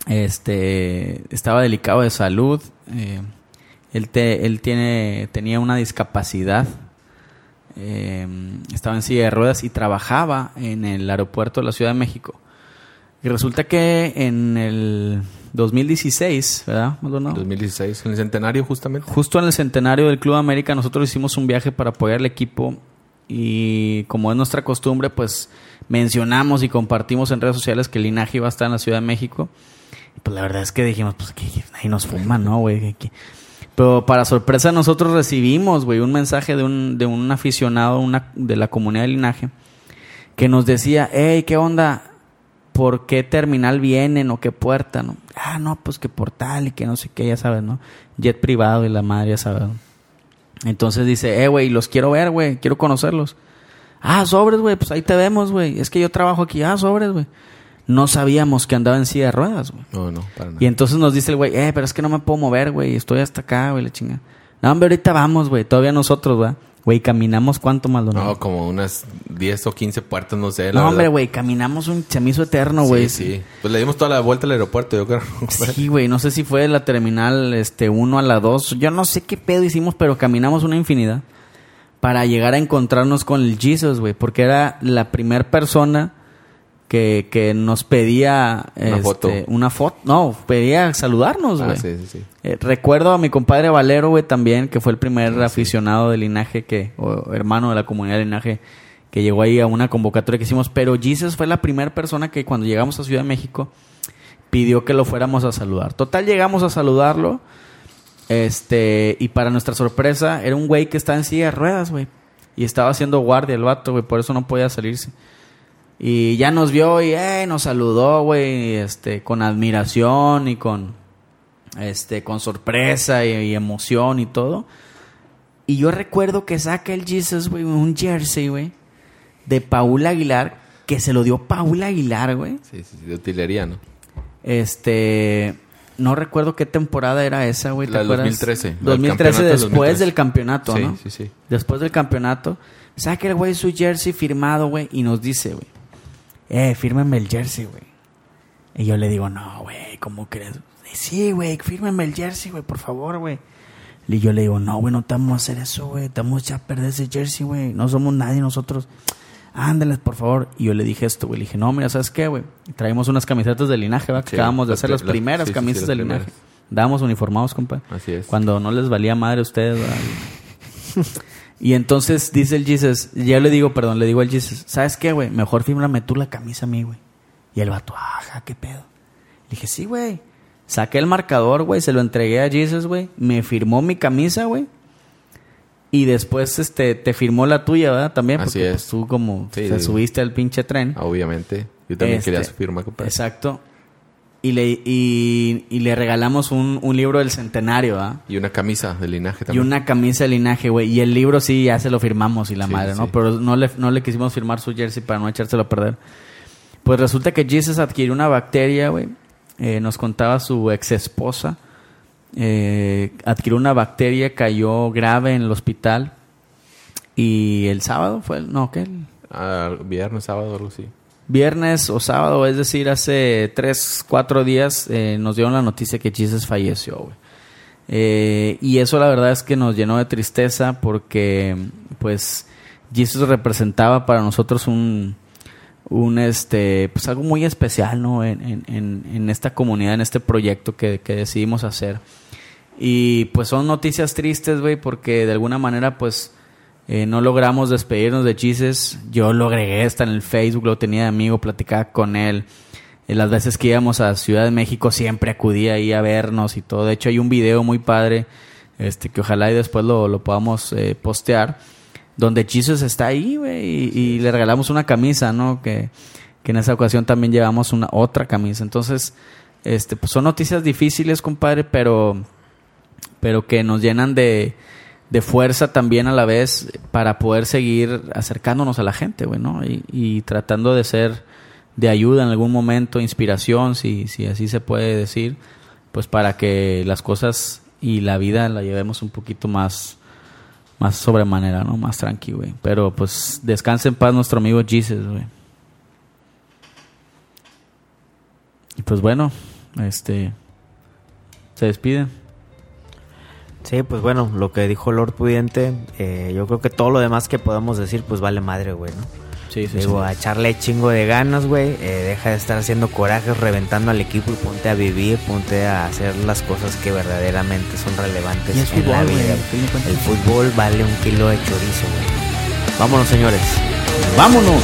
este, estaba delicado de salud. eh, él te- él tiene, tenía una discapacidad. eh, estaba en silla de ruedas y trabajaba en el aeropuerto de la Ciudad de México. Y resulta que en el 2016, ¿verdad? ¿No? 2016, en el centenario justamente. Justo en el centenario del Club América nosotros hicimos un viaje para apoyar al equipo y como es nuestra costumbre, pues mencionamos y compartimos en redes sociales que el linaje iba a estar en la Ciudad de México. Pues la verdad es que dijimos, pues que ahí nos fuman, ¿no, güey? Pero para sorpresa nosotros recibimos, güey, un mensaje de un, de un aficionado una, de la comunidad de linaje que nos decía, hey, ¿qué onda? ¿Por qué terminal vienen o qué puerta? ¿no? Ah, no, pues que portal y que no sé qué, ya sabes, ¿no? Jet privado y la madre, ya sabes. Entonces dice, eh, güey, los quiero ver, güey, quiero conocerlos. Ah, sobres, güey, pues ahí te vemos, güey. Es que yo trabajo aquí, ah, sobres, güey. No sabíamos que andaba en silla de ruedas, güey. No, no, para nada. Y entonces nos dice el güey, eh, pero es que no me puedo mover, güey, estoy hasta acá, güey, la chinga. No, hombre, ahorita vamos, güey, todavía nosotros, güey. Güey, caminamos cuánto, Maldonado. No, como unas 10 o 15 puertas, no sé. la No, hombre, güey, caminamos un... Hizo eterno, güey. Sí, sí. Pues le dimos toda la vuelta al aeropuerto, yo creo. Sí, güey, no sé si fue de la terminal este 1 a la 2. Yo no sé qué pedo hicimos, pero caminamos una infinidad para llegar a encontrarnos con el Jesus, güey, porque era la primer persona que, que nos pedía Una este, foto. una foto, no, pedía saludarnos, güey. Ah, sí, sí, sí. Eh, recuerdo a mi compadre Valero, güey, también, que fue el primer aficionado del linaje que, o hermano de la comunidad de linaje, que llegó ahí a una convocatoria que hicimos. Pero Jesus fue la primera persona que cuando llegamos a Ciudad de México pidió que lo fuéramos a saludar. Total, llegamos a saludarlo. Este, y para nuestra sorpresa, era un güey que estaba en silla de ruedas, güey. Y estaba haciendo guardia el vato, güey, por eso no podía salirse. Y ya nos vio y eh, nos saludó, güey, este, con admiración y con este, con sorpresa y, y emoción y todo. Y yo recuerdo que saca el Jesus, güey, un jersey, güey, de Paul Aguilar, que se lo dio Paul Aguilar, güey. Sí, sí, sí, de utilería, ¿no? Este. No recuerdo qué temporada era esa, güey. ¿te La acuerdas? 2013, la del 2013, campeonato del después 2013. del campeonato, Sí, ¿no? sí, sí. Después del campeonato. Saca el güey su jersey firmado, güey, y nos dice, güey. Eh, fírmeme el jersey, güey. Y yo le digo, no, güey, ¿cómo crees? Sí, güey, fírmeme el jersey, güey, por favor, güey. Y yo le digo, no, güey, no te vamos a hacer eso, güey. Te vamos a echar a perder ese jersey, güey. No somos nadie nosotros. Ándales, por favor. Y yo le dije esto, güey. Le dije, no, mira, ¿sabes qué, güey? Traemos unas camisetas de linaje, ¿verdad? Que Sí, acabamos de hacer las las- primeras sí, camisas de linaje. Dábamos uniformados, compa. Así es. Cuando no les valía madre a ustedes. Y entonces dice el Jesus, ya le digo, perdón, le digo al Jesus, ¿sabes qué, güey? Mejor fírmame tú la camisa a mí, güey. Y el vato, ajá, ¿qué pedo? Le dije, sí, güey. Saqué el marcador, güey, se lo entregué a Jesus, güey. Me firmó mi camisa, güey. Y después, este, te firmó la tuya, ¿verdad? También, Así porque es. pues, tú como Sí, te sí. subiste al pinche tren. Obviamente. Yo también Este, quería su firma, compadre. Exacto. Y le, y, y le regalamos un, un libro del centenario, ¿verdad? Y una camisa de linaje Y también. una camisa de linaje, güey. Y el libro sí, ya se lo firmamos y la Sí, madre, ¿no? sí. Pero no le, no le quisimos firmar su jersey para no echárselo a perder. Pues resulta que Jesus adquirió una bacteria, güey. Eh, nos contaba su ex esposa. Eh, adquirió una bacteria, cayó grave en el hospital. Y el sábado fue, el- no, ¿qué? El Ah, viernes, sábado, algo así. Viernes o sábado, es decir, hace tres, cuatro días, eh, nos dieron la noticia que Jesus falleció, güey. Eh, y eso la verdad es que nos llenó de tristeza porque, pues, Jesus representaba para nosotros un, un este, pues algo muy especial, ¿no? En, en- en- en esta comunidad, en este proyecto que, que decidimos hacer. Y pues son noticias tristes, güey, porque de alguna manera, pues, eh, no logramos despedirnos de Jesus. Yo lo agregué hasta en el Facebook, lo tenía de amigo, platicaba con él. Eh, las veces que íbamos a Ciudad de México siempre acudía ahí a vernos y todo. De hecho, hay un video muy padre, este, que ojalá y después lo, lo podamos eh, postear, donde Jesus está ahí, güey, y, y le regalamos una camisa, ¿no? Que, que en esa ocasión también llevamos una otra camisa. Entonces, este, pues son noticias difíciles, compadre, pero pero que nos llenan de, de fuerza también a la vez para poder seguir acercándonos a la gente, güey, ¿no? Y, y tratando de ser de ayuda en algún momento, inspiración, si, si así se puede decir, pues para que las cosas y la vida la llevemos un poquito más, más sobremanera, ¿no? Más tranqui, güey. Pero pues descanse en paz nuestro amigo Jesus, güey. Y pues bueno, este... Se despiden. Sí, pues bueno, lo que dijo Lord Pudiente, eh, yo creo que todo lo demás que podemos decir, pues vale madre, güey, ¿no? Sí, sí, Digo, sí. a echarle chingo de ganas, güey. eh, deja de estar haciendo corajes, reventando al equipo y ponte a vivir, ponte a hacer las cosas que verdaderamente son relevantes en la fútbol, güey, vida. El fútbol vale un kilo de chorizo, güey. Vámonos, señores. ¡Vámonos!